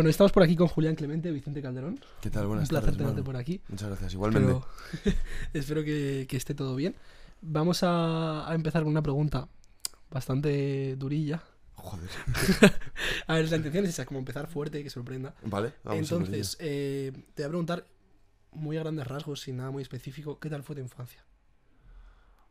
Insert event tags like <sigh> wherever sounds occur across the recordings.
Bueno, estamos por aquí con Julián Clemente, Vicente Calderón. ¿Qué tal? Un Buenas placer tardes, tenerte mano. por aquí. Muchas gracias, igualmente. Pero <laughs> espero que, que esté todo bien. Vamos a, a empezar con una pregunta bastante durilla. Joder. <laughs> A ver, la intención es esa, como empezar fuerte y que sorprenda. Vale, vamos a Entonces, eh, te voy a preguntar, muy a grandes rasgos, sin nada muy específico, ¿qué tal fue tu infancia?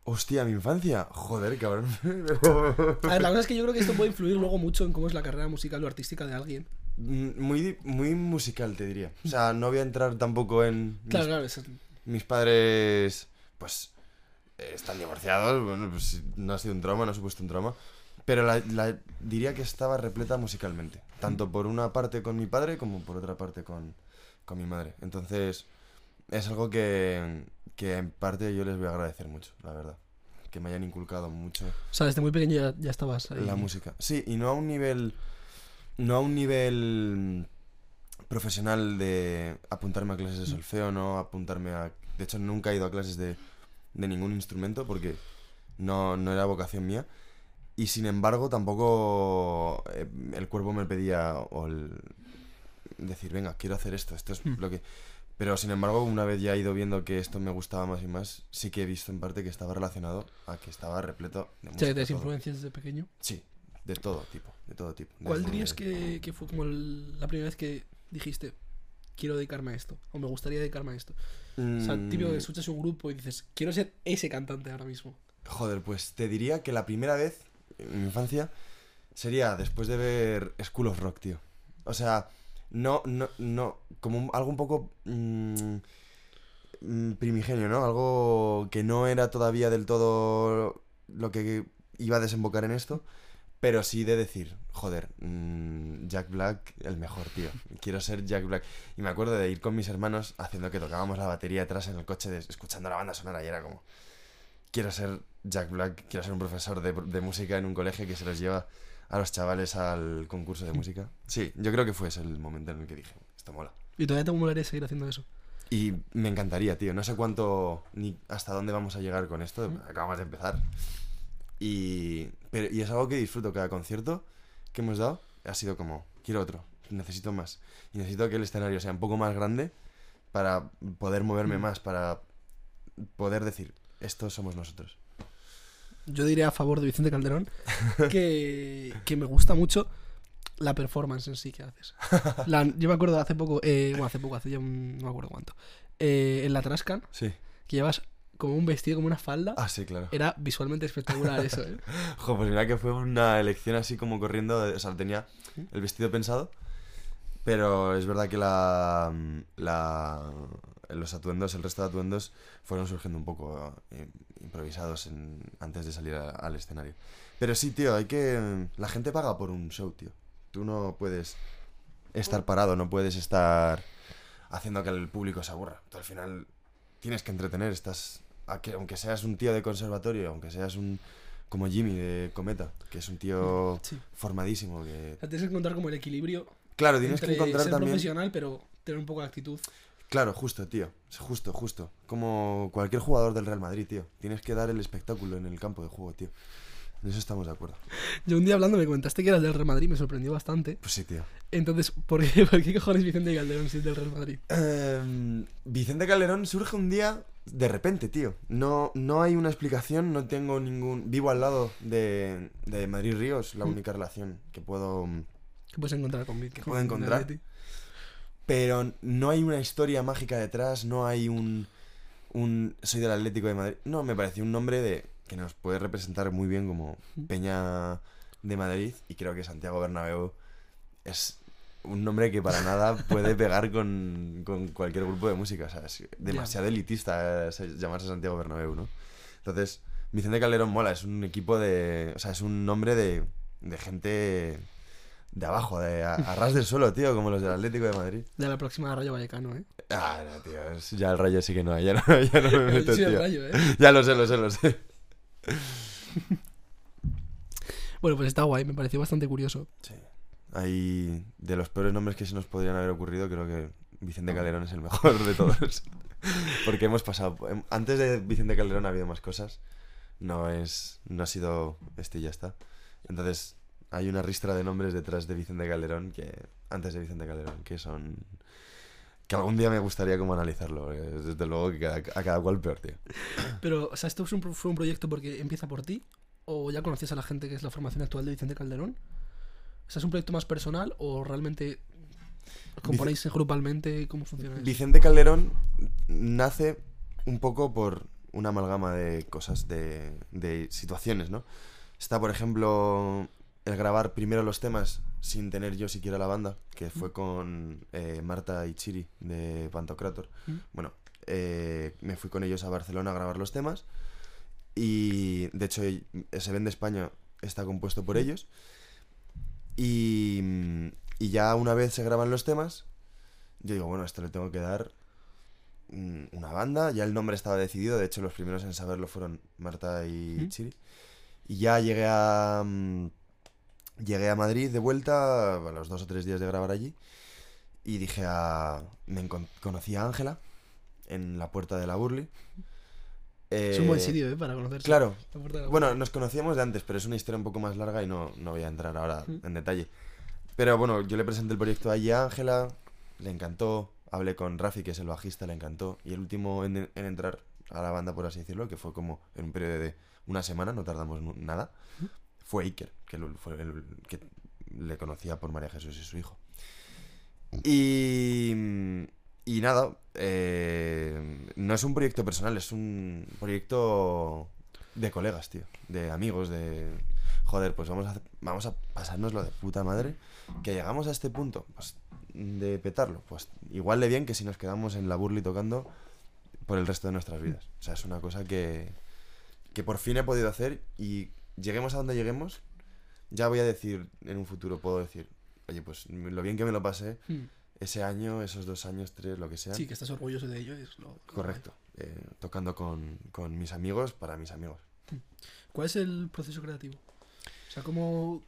Hostia, mi infancia. Joder, cabrón. <laughs> A ver, la cosa es que yo creo que esto puede influir luego mucho en cómo es la carrera musical o artística de alguien. Muy, muy musical, te diría. O sea, no voy a entrar tampoco en. mis- Claro, claro, eso- Mis padres, pues, eh, están divorciados. Bueno, pues no ha sido un trauma, no ha supuesto un trauma. Pero la, la- diría que estaba repleta musicalmente. Tanto por una parte con mi padre como por otra parte con, con mi madre. Entonces, es algo que, que en parte yo les voy a agradecer mucho, la verdad. Que me hayan inculcado mucho o sea, desde muy pequeño ya, ya estabas ahí. la música. Sí, y no a un nivel. No a un nivel profesional de apuntarme a clases de solfeo, no apuntarme a. De hecho, nunca he ido a clases de, de ningún instrumento porque no, no era vocación mía. Y sin embargo, tampoco eh, el cuerpo me pedía o el decir, venga, quiero hacer esto, esto es Hmm. lo que. Pero sin embargo, una vez ya he ido viendo que esto me gustaba más y más, sí que he visto en parte que estaba relacionado a que estaba repleto de música. te influencias desde pequeño. Sí, de todo tipo, de todo tipo. ¿Cuál dirías que, que fue como el- la primera vez que dijiste, quiero dedicarme a esto? O me gustaría dedicarme a esto. O sea, típico que Mm, escuchas un grupo y dices, quiero ser ese cantante ahora mismo. Joder, pues te diría que la primera vez en mi infancia sería después de ver School of Rock, tío. O sea, no, no, no, como un- algo un poco mm, mm, primigenio, ¿no? Algo que no era todavía del todo lo que iba a desembocar en esto, pero sí de decir, joder, mm, Jack Black, el mejor, tío. Quiero ser Jack Black. Y me acuerdo de ir con mis hermanos haciendo que tocábamos la batería atrás en el coche, de- escuchando la banda sonora y era como, quiero ser Jack Black, quiero ser un profesor de, de música en un colegio que se los lleva a los chavales al concurso de música. Sí, yo creo que fue ese el momento en el que dije, esto mola. Y todavía te molaría seguir haciendo eso. Y me encantaría, tío. No sé cuánto ni hasta dónde vamos a llegar con esto. Acabamos de empezar. Y, pero, y es algo que disfruto. Cada concierto que hemos dado ha sido como, quiero otro, necesito más. Y necesito que el escenario sea un poco más grande para poder moverme Mm. más, para poder decir, estos somos nosotros. Yo diré a favor de Vicente Calderón <laughs> que, que me gusta mucho la performance en sí que haces. La- yo me acuerdo hace poco, eh, bueno, hace poco, hace ya un- no me acuerdo cuánto, eh, en la Trascan, Sí. que llevas como un vestido, como una falda. Ah, sí, claro. Era visualmente espectacular <laughs> eso, ¿eh? Jo, pues mira que fue una elección así como corriendo, o sea, tenía el vestido pensado, pero es verdad que la, la los atuendos, el resto de atuendos fueron surgiendo un poco eh, improvisados en- antes de salir a- al escenario. Pero sí, tío, hay que la gente paga por un show, tío. Tú no puedes estar parado, no puedes estar haciendo que el público se aburra. Tú al final tienes que entretener, estás a que- aunque seas un tío de conservatorio, aunque seas un como Jimmy de Cometa, que es un tío Sí. formadísimo que O sea, tienes que encontrar como el equilibrio claro, tienes entre que encontrar ser también profesional, pero tener un poco de actitud. Claro, justo, tío. Justo, justo. Como cualquier jugador del Real Madrid, tío. Tienes que dar el espectáculo en el campo de juego, tío. En eso estamos de acuerdo. Yo un día hablando me comentaste que eras del Real Madrid, me sorprendió bastante. Pues sí, tío. Entonces, ¿por qué, <laughs> por qué cojones Vicente Calderón si es del Real Madrid? Em, Vicente Calderón surge un día de repente, tío. No, no hay una explicación, no tengo ningún... Vivo al lado de, de Madrid Ríos, la Mm. única relación que puedo... ¿Qué puedes encontrar con Vic? ¿Qué puedo encontrar? Pero no hay una historia mágica detrás, no hay un... un soy del Atlético de Madrid. No, me pareció un nombre de que nos puede representar muy bien como Peña de Madrid y creo que Santiago Bernabéu es un nombre que para nada puede pegar con, con cualquier grupo de música. O sea, es demasiado elitista eh, se- llamarse Santiago Bernabéu, ¿no? Entonces, Vicente Calderón mola, es un equipo de... O sea, es un nombre de, de gente de abajo, de a, a ras del suelo, tío, como los del Atlético de Madrid. De la próxima Rayo Vallecano, ¿eh? Ah, no, tío, ya el rayo sí que no, ya no, <laughs> ya no me <laughs> meto, Sí, el tío. Rayo, ¿eh? Ya lo sé, lo sé, lo sé. <laughs> Bueno, pues está guay, me pareció bastante curioso. Sí. Hay de los peores nombres que se nos podrían haber ocurrido, creo que Vicente Calderón es el mejor de todos. <laughs> Porque hemos pasado. Antes de Vicente Calderón ha habido más cosas. No es. No ha sido este y ya está. Entonces, hay una ristra de nombres detrás de Vicente Calderón que antes de Vicente Calderón, que son... Que algún día me gustaría como analizarlo. Desde luego que a, cada cual peor, tío. <coughs> Pero, o sea, ¿esto un fue un proyecto porque empieza por ti? ¿O ya conocías a la gente que es la formación actual de Vicente Calderón? O sea, ¿es un proyecto más personal o realmente os componéis grupalmente? ¿Cómo funciona eso? Vicente Calderón nace un poco por una amalgama de cosas, de, de situaciones, ¿no? Está, por ejemplo, el grabar primero los temas sin tener yo siquiera la banda, que fue con eh, Marta y Chiri de Pantocrator. Mm. Bueno, eh, me fui con ellos a Barcelona a grabar los temas y, de hecho, ese Vende España está compuesto por ellos. Y, y ya una vez se graban los temas, yo digo, bueno, esto le tengo que dar mm, una banda. Ya el nombre estaba decidido. De hecho, los primeros en saberlo fueron Marta y ¿Mm? Chiri. Y ya llegué a. mm, Llegué a Madrid de vuelta a los dos o tres días de grabar allí. Y dije a. Me conocí a Ángela en la puerta de la Burley. Es un buen Eh, sitio, ¿eh? Para conocerse. Claro, bueno, nos conocíamos de antes, pero es una historia un poco más larga y no, no voy a entrar ahora Mm. en detalle. Pero bueno, yo le presenté el proyecto allí a Ángela, le encantó, hablé con Rafi, que es el bajista, le encantó, y el último en, en entrar a la banda, por así decirlo, que fue como en un periodo de una semana, no tardamos nada, fue Iker, que fue el que le conocía por María Jesús y su hijo. Y, y nada, eh, no es un proyecto personal, es un proyecto de colegas, tío. De amigos, de... Joder, pues vamos a, vamos a pasárnoslo de puta madre. Que llegamos a este punto, pues, de petarlo. Pues igual de bien que si nos quedamos en la burli tocando por el resto de nuestras vidas. O sea, es una cosa que, que por fin he podido hacer y lleguemos a donde lleguemos, ya voy a decir, en un futuro puedo decir, oye, pues lo bien que me lo pasé Mm. ese año, esos dos años, tres, lo que sea. Sí, que estás orgulloso de ello. Es lo, lo Correcto. Eh, tocando con, con mis amigos para mis amigos. guay. ¿Cuál es el proceso creativo? O sea, ¿cómo,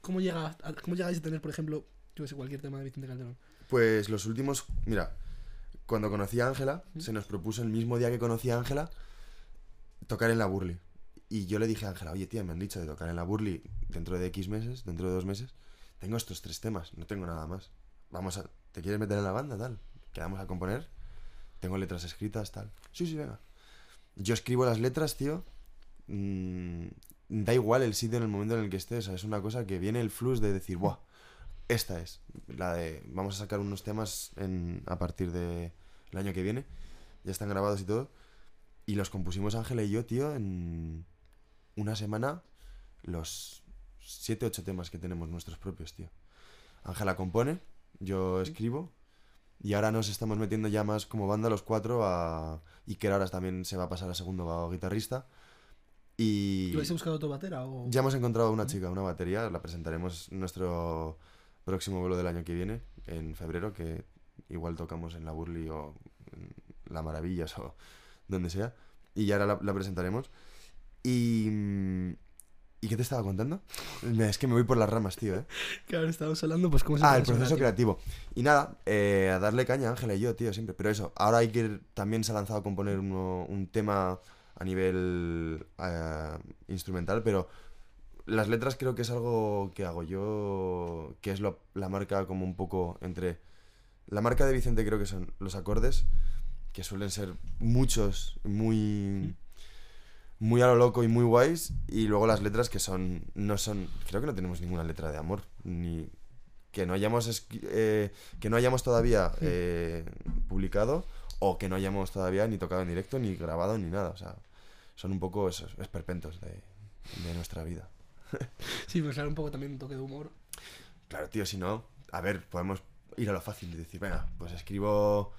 cómo, llega a- cómo llegáis a tener, por ejemplo, yo sé, cualquier tema de Vicente Calderón? Pues los últimos, mira, cuando conocí a Ángela, ¿Mm? se nos propuso el mismo día que conocí a Ángela tocar en la Burly. Y yo le dije a Ángela, oye tía, me han dicho de tocar en la Burly dentro de X meses, dentro de dos meses. Tengo estos tres temas, no tengo nada más. Vamos a, ¿te quieres meter en la banda, tal? Quedamos a componer. Tengo letras escritas, tal. Sí, sí, venga. Yo escribo las letras, tío. Mm, da igual el sitio en el momento en el que estés. o sea, es una cosa que viene el flux de decir, ¡buah! Esta es. La de. Vamos a sacar unos temas en, a partir del año que viene. Ya están grabados y todo. Y los compusimos Ángela y yo, tío, en una semana. Los 7, 8 temas que tenemos nuestros propios, tío. Ángela compone, yo escribo. Y ahora nos estamos metiendo ya más como banda los cuatro a... Iker ahora también se va a pasar a segundo guitarrista. Y... ¿Y vais a buscar otro batera o...? Ya hemos encontrado una chica, una batería, la presentaremos en nuestro próximo vuelo del año que viene, en febrero, que igual tocamos en la Burley o en la Maravillas o donde sea, y ya ahora la, la presentaremos. Y... mm, ¿Y qué te estaba contando? Es que me voy por las ramas, tío, ¿eh? <laughs> Claro, estábamos hablando, pues, cómo es Ah, el proceso creativo. Y nada, eh, a darle caña a Ángela y yo, tío, siempre. Pero eso, ahora hay que también se ha lanzado a componer uno- un tema a nivel eh, instrumental, pero las letras creo que es algo que hago yo, que es lo- la marca como un poco entre... La marca de Vicente creo que son los acordes, que suelen ser muchos, muy... Muy a lo loco y muy guays, y luego las letras que son, no son, creo que no tenemos ninguna letra de amor, ni, que no hayamos eh, que no hayamos todavía eh, publicado o que no hayamos todavía ni tocado en directo ni grabado ni nada. O sea son un poco esos esperpentos de, de nuestra vida. <laughs> Sí, pues claro, un poco también un toque de humor. claro tío si no a ver podemos ir a lo fácil y decir venga pues escribo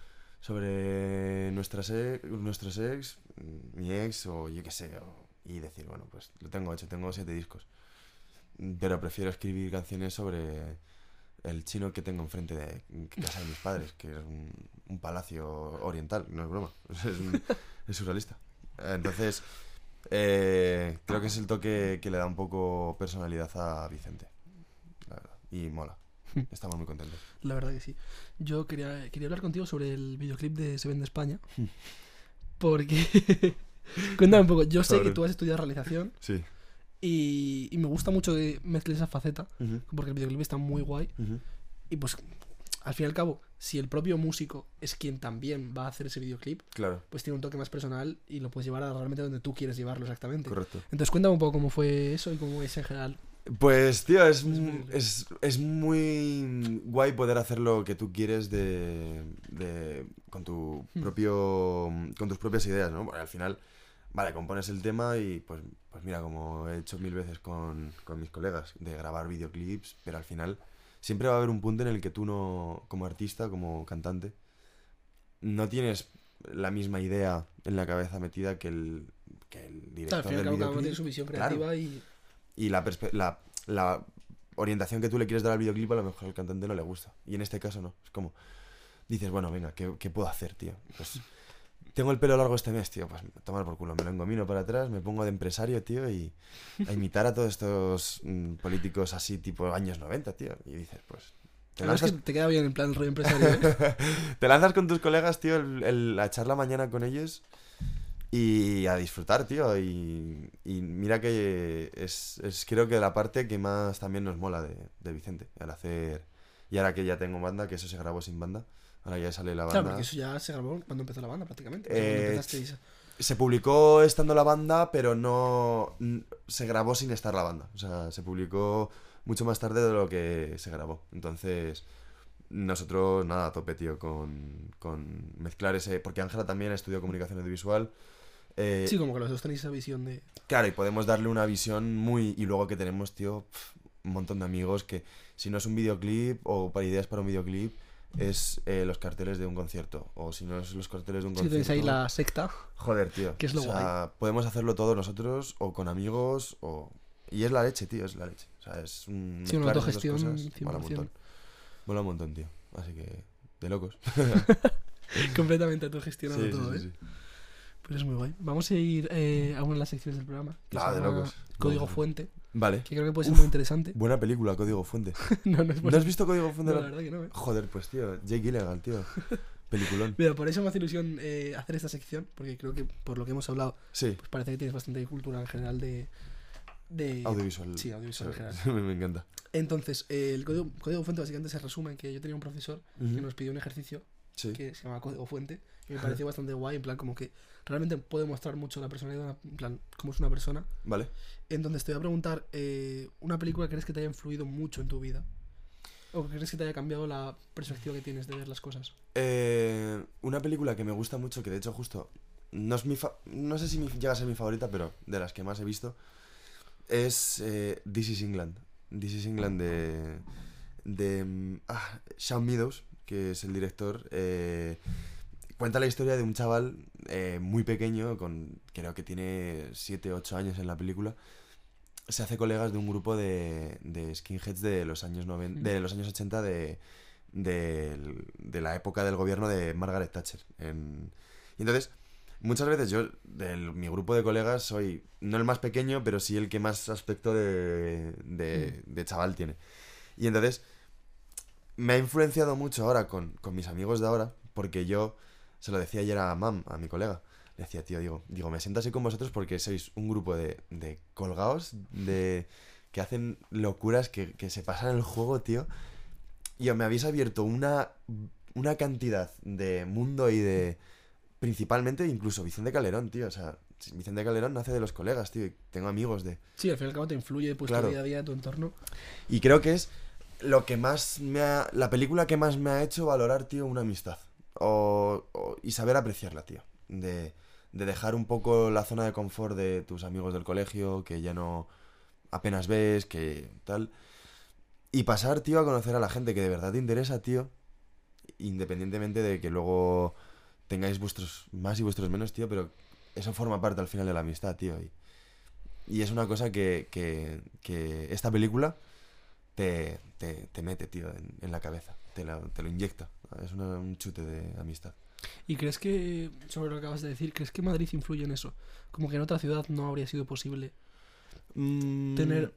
sobre nuestras ex, nuestros ex mm, mi ex o yo qué sé o- y decir bueno pues lo tengo hecho tengo siete discos pero prefiero escribir canciones sobre el chino que tengo enfrente de casa de mis padres, que es un, un palacio oriental, no es broma, <laughs> es, un- es surrealista. Entonces, eh, creo que es el toque que le da un poco personalidad a Vicente, la verdad, y mola. <laughs> Estamos muy contentos. La verdad que sí. Yo quería, quería hablar contigo sobre el videoclip de Se Vende España. <laughs> Porque... <laughs> Cuéntame un poco. Yo sé que tú has estudiado realización Sí. y, y me gusta mucho que mezcles esa faceta. Porque el videoclip está muy guay. Y pues, al fin y al cabo, si el propio músico es quien también va a hacer ese videoclip, Claro, pues tiene un toque más personal y lo puedes llevar a realmente donde tú quieres llevarlo exactamente. correcto. Entonces cuéntame un poco cómo fue eso y cómo es en general. Pues, tío, es, muy- es, es muy guay poder hacer lo que tú quieres de, de- con tu Hmm. propio con tus propias ideas, ¿no? Porque al final, vale, compones el tema y pues, pues mira, como he hecho mil veces con, con mis colegas, de grabar videoclips, pero al final siempre va a haber un punto en el que tú no, como artista, como cantante, no tienes la misma idea en la cabeza metida que el, que el Claro, director al fin y al del videoclip. su visión Claro. creativa y... Y la, perspe- la, la orientación que tú le quieres dar al videoclip a lo mejor al cantante no le gusta. Y en este caso no. Es como, dices, bueno, venga, ¿qué, qué puedo hacer, tío? Pues tengo el pelo largo este mes, tío. Pues tomar por culo, me lo engomino para atrás, me pongo de empresario, tío, y a imitar a todos estos mm, políticos así, tipo años 90, tío. Y dices, pues... Te es lanzas, que te queda bien en plan rollo empresario. ¿eh? <laughs> te lanzas con tus colegas, tío, el, el- a echar la mañana con ellos y a disfrutar, tío. Y, y mira que es, es creo que la parte que más también nos mola de, de Vicente, al hacer... Y ahora que ya tengo banda, que eso se grabó sin banda, ahora ya sale la banda. claro, porque eso ya se grabó cuando empezó la banda prácticamente. O sea, cuando Eh, Se publicó estando la banda, pero no... Se grabó sin estar la banda. O sea, se publicó mucho más tarde de lo que se grabó. Entonces, nosotros, nada, a tope, tío, con, con mezclar ese... Porque Ángela también estudió comunicación audiovisual. Eh, Sí, como que los dos tenéis esa visión de... Claro, y podemos darle una visión muy... Y luego que tenemos, tío, pf, un montón de amigos que si no es un videoclip o para ideas para un videoclip, es eh, los carteles de un concierto. O si no es los carteles de un Sí, concierto... tenéis ahí la secta. Joder, tío. Que es lo o sea, podemos hacerlo todos nosotros o con amigos o... Y es la leche, tío, es la leche. O sea, es un... Sí, una autogestión Mola un 100%. montón. Mola un montón, tío. Así que... De locos. <laughs> Completamente autogestionado <laughs> sí, todo, sí, ¿eh? Pues es muy guay. Vamos a ir eh, a una de las secciones del programa. que Ah, se de locos. Código. Fuente. Vale. Que creo que puede ser Uf. muy interesante. Buena película, Código Fuente. <laughs> no, no es ¿No has visto Código no, Fuente? la verdad que no, ¿eh? Joder, pues tío, Jake Gyllenhaal, tío. <laughs> Peliculón. Mira, por eso me hace ilusión eh, hacer esta sección, porque creo que por lo que hemos hablado, Sí, pues parece que tienes bastante cultura en general de... de... audiovisual. Sí, audiovisual en general. <laughs> me, encanta. Entonces, eh, el código, código fuente básicamente se resume en que yo tenía un profesor que nos pidió un ejercicio Sí. que se llama código fuente y me pareció bastante guay, en plan como que realmente puede mostrar mucho la personalidad, en plan, cómo es una persona. Vale. Entonces te voy a preguntar, eh, ¿una película crees que te haya influido mucho en tu vida? ¿O que crees que te haya cambiado la perspectiva que tienes de ver las cosas? Eh, una película que me gusta mucho, que de hecho justo no es mi fa- no sé si mi- llega a ser mi favorita, pero de las que más he visto, es eh, This is England. This is England de, de mm, ah, Shawn Meadows, que es el director. eh, cuenta la historia de un chaval eh, muy pequeño, con creo que tiene 7, 8 años en la película. Se hace colegas de un grupo de, de skinheads de los años, noven- Mm. de los años 80 de, de la época del gobierno de Margaret Thatcher. En- y entonces, muchas veces yo, de mi grupo de colegas, soy no el más pequeño, pero sí el que más aspecto de, de, de chaval tiene. Y entonces, me ha influenciado mucho ahora con, con mis amigos de ahora, porque yo se lo decía ayer a Mam, a mi colega. Le decía, tío, digo, digo, me siento así con vosotros porque sois un grupo de, de colgados, de que hacen locuras, que, que se pasan el juego, tío. Y me habéis abierto una, una cantidad de mundo y de... Principalmente incluso Vicente Calderón, tío. O sea, Vicente Calderón nace de los colegas, tío. y tengo amigos de... Sí, al fin y al cabo te influye pues, Claro. tu día a día, tu entorno. Y creo que es lo que más me ha... La película que más me ha hecho valorar, tío, una amistad. O, y saber apreciarla, tío. De, de dejar un poco la zona de confort de tus amigos del colegio, que ya no apenas ves, que tal. Y pasar, tío, a conocer a la gente que de verdad te interesa, tío. Independientemente de que luego tengáis vuestros más y vuestros menos, tío, pero eso forma parte al final de la amistad, tío. Y, y es una cosa que, que, que esta película te, te, te mete, tío, en, en la cabeza. Te, la- te lo inyecta. Es una- un chute de amistad. ¿Y crees que, sobre lo que acabas de decir, crees que Madrid influye en eso? Como que en otra ciudad no habría sido posible tener,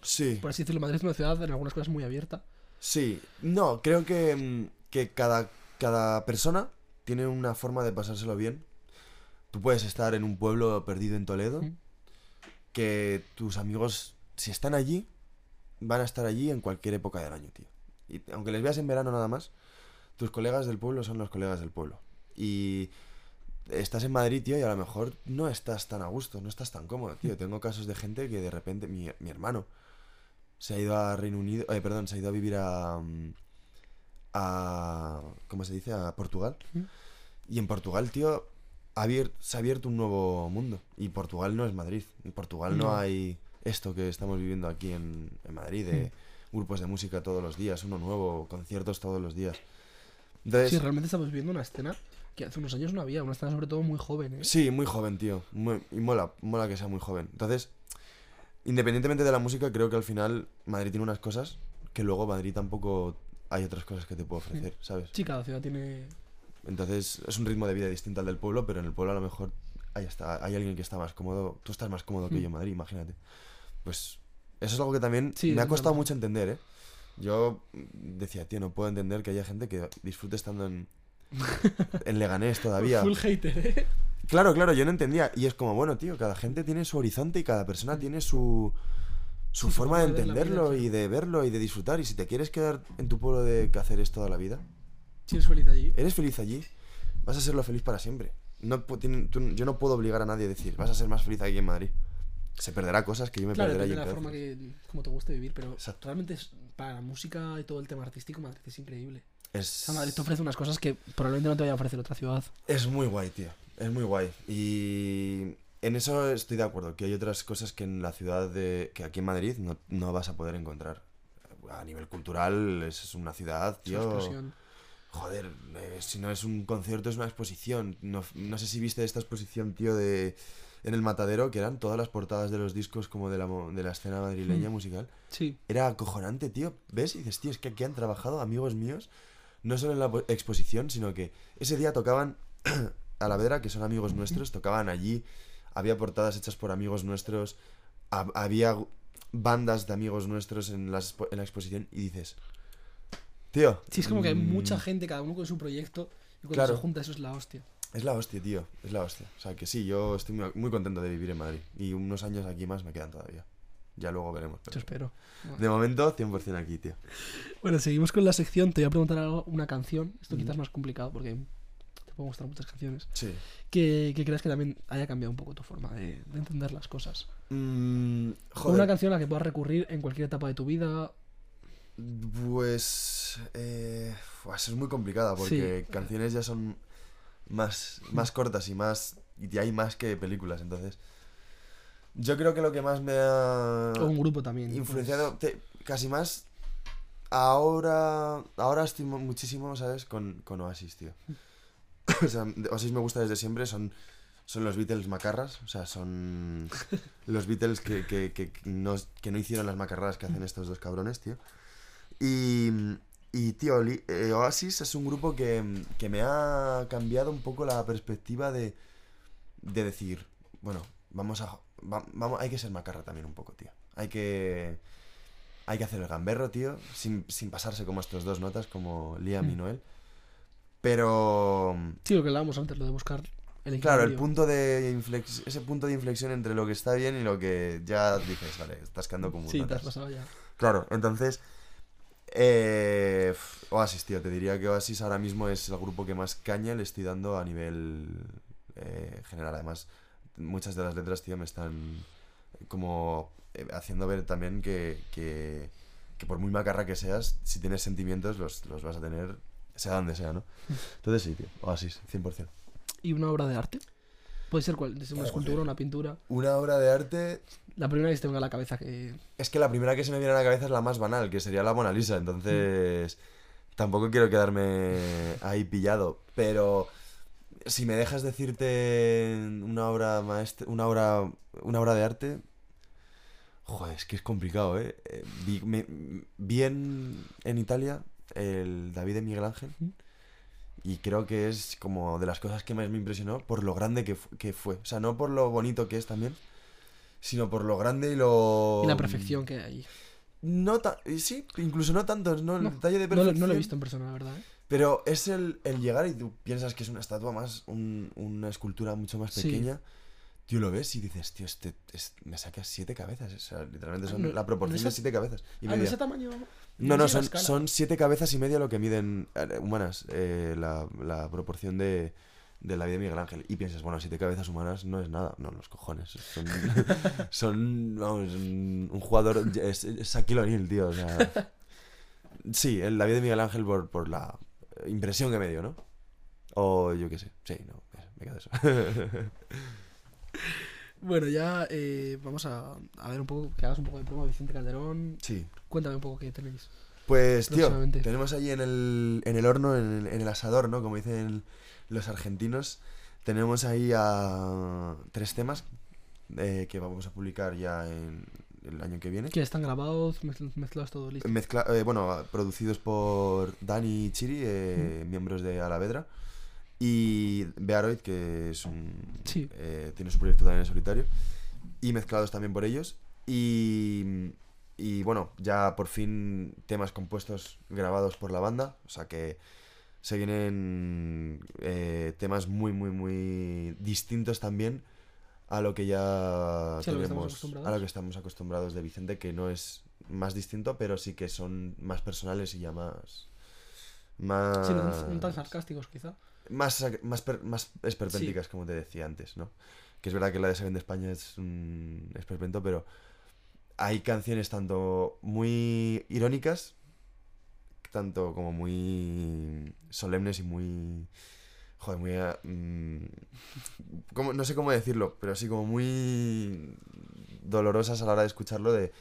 Sí. por así decirlo, Madrid es una ciudad en algunas cosas muy abierta. Sí, no, creo que, mm, que cada, cada persona tiene una forma de pasárselo bien. Tú puedes estar en un pueblo perdido en Toledo, Mm. que tus amigos, si están allí, van a estar allí en cualquier época del año, tío. Y aunque les veas en verano nada más, tus colegas del pueblo son los colegas del pueblo. Y estás en Madrid, tío, y a lo mejor no estás tan a gusto, no estás tan cómodo, tío. Tengo casos de gente que de repente, mi, mi hermano, se ha ido a Reino Unido, eh, perdón, se ha ido a vivir a, mm, a, ¿cómo se dice? A Portugal. Y en Portugal, tío, ha se ha abierto un nuevo mundo. Y Portugal no es Madrid. En Portugal no, No. hay esto que estamos viviendo aquí en, en Madrid, de grupos de música todos los días, uno nuevo, conciertos todos los días. Entonces, Sí, realmente estamos viviendo una escena que hace unos años no había, una escena sobre todo muy joven, ¿eh? Sí, muy joven, tío. Muy- y mola, mola que sea muy joven. Entonces, independientemente de la música, creo que al final Madrid tiene unas cosas que luego Madrid tampoco hay otras cosas que te puede ofrecer, ¿sabes? Sí, cada ciudad tiene... Entonces, es un ritmo de vida distinto al del pueblo, pero en el pueblo a lo mejor hay, está, hay alguien que está más cómodo. Tú estás más cómodo que Mm. yo en Madrid, imagínate. Pues eso es algo que también Sí, me ha costado mucho entender, ¿eh? Yo decía, tío, no puedo entender que haya gente que disfrute estando en, <laughs> en Leganés todavía. Full hater, ¿eh? Claro, claro, yo no entendía. Y es como, bueno, tío, cada gente tiene su horizonte y cada persona tiene su, su Sí, forma de vida, entenderlo y de verlo y de disfrutar. Y si te quieres quedar en tu pueblo de Cáceres toda la vida, Si eres feliz allí. eres feliz allí, vas a serlo feliz para siempre. No, yo no puedo obligar a nadie a decir, vas a ser más feliz aquí en Madrid. Se perderá cosas que yo me Claro, perderé de la forma que... como te guste vivir, pero Exacto. realmente es, para la música y todo el tema artístico, Madrid es increíble. O Es, sea, Madrid te ofrece unas cosas que probablemente no te vaya a ofrecer otra ciudad. es muy guay, tío. Es muy guay. Y en eso estoy de acuerdo, que hay otras cosas que en la ciudad de... que aquí en Madrid no, no vas a poder encontrar. A nivel cultural es una ciudad, tío... Joder, eh, si no es un concierto es una exposición. No, no sé si viste esta exposición, tío, de en el Matadero, que eran todas las portadas de los discos como de la, de la escena madrileña Mm. musical. Sí, Era acojonante, tío. ¿Ves? Y dices, tío, es que aquí han trabajado amigos míos, no solo en la po- exposición, sino que ese día tocaban <clears throat> a la Vedra, que son amigos nuestros, tocaban allí, había portadas hechas por amigos nuestros, hab- había bandas de amigos nuestros en, las en la exposición, y dices, tío. sí, es como que hay mm, mucha gente, cada uno con su proyecto, y cuando Claro. se junta eso es la hostia. Es la hostia, tío. Es la hostia. O sea, que sí, yo estoy muy, muy contento de vivir en Madrid. Y unos años aquí más me quedan todavía. Ya luego veremos. pero- Yo espero. De momento, 100% aquí, tío. Bueno, seguimos con la sección. Te voy a preguntar algo, una canción. Esto quizás es más complicado porque te puedo mostrar muchas canciones. Sí. Que, que creas que también haya cambiado un poco tu forma de, de entender las cosas. Mm, joder. una canción a la que puedas recurrir en cualquier etapa de tu vida. Pues. Eh, es muy complicada porque Sí. canciones ya son más, más cortas y más. Y hay más que películas, entonces. Yo creo que lo que más me ha o un grupo también. Pues. influenciado te- casi más. Ahora. Ahora estoy mu- muchísimo, ¿sabes? Con, con Oasis, tío. o sea, Oasis me gusta desde siempre, son. Son los Beatles macarras, o sea, son los Beatles que, que, que no, que no hicieron las macarradas que hacen estos dos cabrones, tío. Y, y tío, eh, Oasis es un grupo que, que me ha cambiado un poco la perspectiva de, de decir, bueno, vamos a, va- vamos, hay que ser macarra también un poco, tío. Hay que, hay que hacer el gamberro, tío, sin, sin pasarse como estos dos notas, como Liam y Mm. Noel. Pero, Sí, lo que hablábamos antes, lo de buscar el claro, el punto de inflex- ese punto de inflexión entre lo que está bien y lo que ya dices, vale, estás quedando como un Sí, te has pasado ya. Claro, entonces. Eh, Oasis, tío. Te diría que Oasis ahora mismo es el grupo que más caña le estoy dando a nivel eh, general. Además, muchas de las letras, tío, me están como eh, haciendo ver también que, que, que por muy macarra que seas, si tienes sentimientos, los, los vas a tener, sea donde sea, ¿no? Entonces sí, tío. Oasis, 100%. ¿Y una obra de arte? Puede ser cual, una escultura, una pintura. Una obra de arte La primera que se te venga a la cabeza que. Es que la primera que se me viene a la cabeza es la más banal, que sería la Mona Lisa, entonces tampoco quiero quedarme ahí pillado, pero si me dejas decirte una obra maestra, una obra, una obra de arte, joder, es que es complicado, ¿eh? Eh, Vi, me- vi en, en Italia el David de Miguel Ángel. Y creo que es como de las cosas que más me impresionó por lo grande que, fu- que fue, o sea, no por lo bonito que es también, sino por lo grande y lo... Y la perfección que hay. No ta- y sí, incluso no tanto, no el No, detalle de No, perfección. no lo he visto en persona, la verdad. ¿eh? Pero es el, el llegar y tú piensas que es una estatua más, un- una escultura mucho más Sí. pequeña. Tío, lo ves y dices, tío, este, es- me saca siete cabezas. O sea, literalmente Ah, son no- la proporción no de siete cabezas. Y Ah, ¿no media. ese tamaño? No, no, son, son siete cabezas y media lo que miden eh, humanas eh, la, la proporción de, de la vida de Miguel Ángel. Y piensas, bueno, siete cabezas humanas no es nada. No, los cojones. Son, <laughs> son vamos, un, jugador. Es, es O'Neal, tío. O sea, sí, la vida de Miguel Ángel por, por la impresión que me dio, ¿no? O yo qué sé. Sí, no, me quedo eso. <laughs> Bueno, ya eh, vamos a, a ver un poco, que hagas un poco de promo Vicente Calderón. sí. Cuéntame un poco qué tenéis. Pues, tío, tenemos ahí en el, en el horno, en el, en el asador, ¿no? Como dicen los argentinos. Tenemos ahí a tres temas eh, que vamos a publicar ya en el año que viene. Que están grabados, mezcl- mezclados todo listo. Mezcla- eh, bueno, producidos por Dani y Chiri, eh, miembros de Alavedra. Y Bearoid, que es un, Sí. eh, tiene su proyecto también en solitario. Y mezclados también por ellos. Y, y bueno, ya por fin temas compuestos grabados por la banda. O sea que se vienen eh, temas muy, muy, muy distintos también a lo que ya Sí, a lo que estamos tenemos, acostumbrados. a lo que estamos acostumbrados de Vicente, que no es más distinto, pero sí que son más personales y ya más... Más, Sí, no, no tan sarcásticos quizá. más, más, más esperpénticas, como te decía antes, ¿no? Que es verdad que la de Seven de España es un esperpento, pero hay canciones tanto muy irónicas, tanto como muy solemnes y muy... Joder, muy... ah, mm, como- no sé cómo decirlo, pero sí como muy dolorosas a la hora de escucharlo de,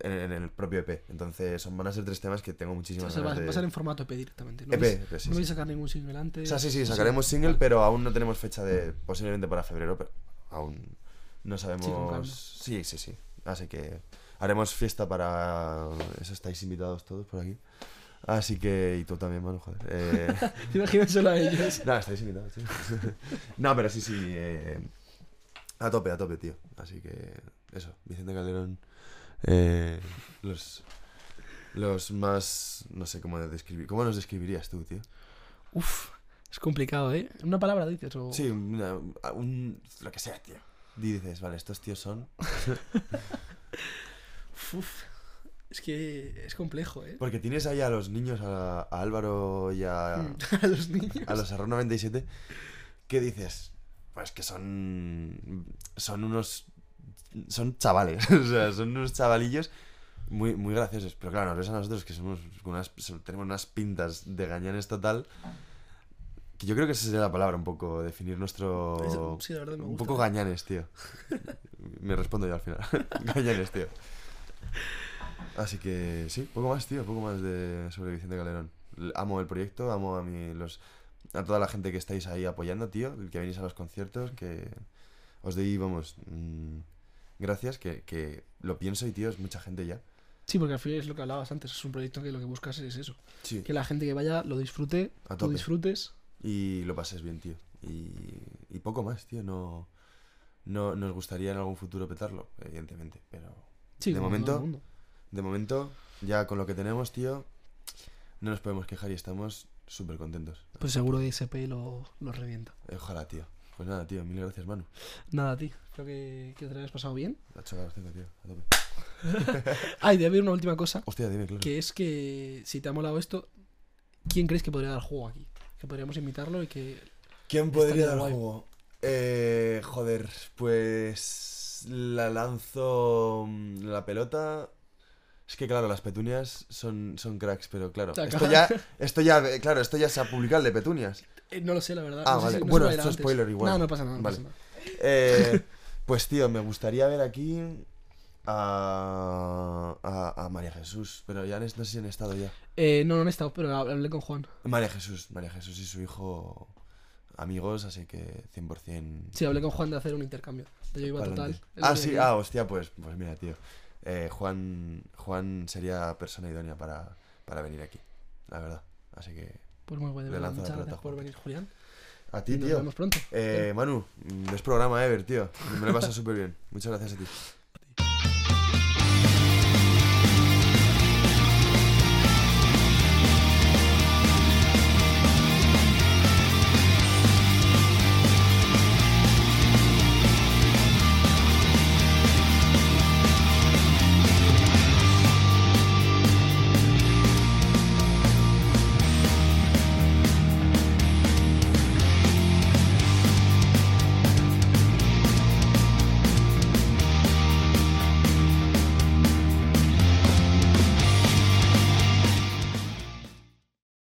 en, en el propio EP. Entonces son, van a ser tres temas que tengo O muchísimas sea, va, ganas de... va a ser en formato EP directamente. No EP, vais, EP, sí, no vais a sacar ningún single antes. O sea, sí, sí, sacaremos single, vale. pero aún no tenemos fecha de. Posiblemente para febrero, pero aún no sabemos. Sí, sí, sí. Así que haremos fiesta para. Eso estáis invitados todos por aquí. Así que. Y tú también, mano, joder. Eh, <laughs> Te solo a ellos. no, estáis invitados, sí. <laughs> no, pero sí, sí. eh, a tope, a tope, tío. Así que. Eso, Vicente Calderón. eh, los. Los más. No sé cómo describir. ¿Cómo nos describirías tú, tío? Uf, es complicado, ¿eh? Una palabra dices o... Sí, una- un, lo que sea, tío. Y dices, vale, estos tíos son. <laughs> Uf, es que es complejo, ¿eh? Porque tienes ahí a los niños, a, a Álvaro y a, <laughs> a los niños. a los Arrow 97, que dices, pues que son. Son unos. Son chavales, <laughs> o sea, son unos chavalillos muy, muy graciosos. Pero claro, nos ves a nosotros que somos unas, tenemos unas pintas de gañanes total. Que yo creo que esa sería la palabra, un poco, definir nuestro. Eso- sí, la verdad me Un poco gañanes, tío. <laughs> Me respondo yo al final. gañanes, tío. Así que sí, poco más, tío, poco más de sobre Vicente Calderón. Amo el proyecto, amo a mi, los a toda la gente que estáis ahí apoyando, tío, que venís a los conciertos, que os doy, vamos, mm, gracias, que, que lo pienso y, tío, es mucha gente ya. Sí, porque al final es lo que hablabas antes. Es un proyecto que lo que buscas es eso. Sí. Que la gente que vaya lo disfrute, A tú disfrutes. Y lo pases bien, tío. Y, y poco más, tío, no, no nos gustaría en algún futuro petarlo, evidentemente, pero... Sí, De momento. De momento, ya con lo que tenemos, tío, no nos podemos quejar y estamos súper contentos. Pues seguro que SP lo, lo revienta. Ojalá, tío. Pues nada, tío, mil gracias, Manu. Nada, tío. Espero que, que te lo hayas pasado bien. La choca los tengo, tío. A tope. Ah, y debe haber una última cosa. Hostia, dime, claro. Que es que si te ha molado esto, ¿quién crees que podría dar juego aquí? Que podríamos invitarlo y que. ¿Quién podría dar dar guay. juego? Eh, joder, pues la lanzo mm, la pelota. Es que claro, las petunias son, son cracks, pero claro, esto ya, <laughs> esto ya, claro, esto ya se ha publicado el de petunias. Eh, no lo sé, la verdad. Ah, No sé vale. si- no sé Bueno, esto es spoiler igual. No, no pasa nada. no Vale. pasa nada. Eh, <laughs> pues tío, me gustaría ver aquí a, a, a María Jesús, pero ya no sé si han estado ya. Eh, no, no he estado, pero hablé con Juan. María Jesús, María Jesús y su hijo amigos, así que 100%... Sí, hablé con Juan de hacer un intercambio. Yo iba total. Ah, sí, ah, hostia, pues, pues mira, tío. Eh, Juan, Juan sería persona idónea para, para venir aquí, la verdad. Así que Pues muy bueno, la Muchas gracias por venir, Julián. a Y ti, nos tío. vemos pronto. Eh, Manu, mm, es programa Ever, tío. Me lo he pasado <laughs> súper bien. Muchas gracias a ti.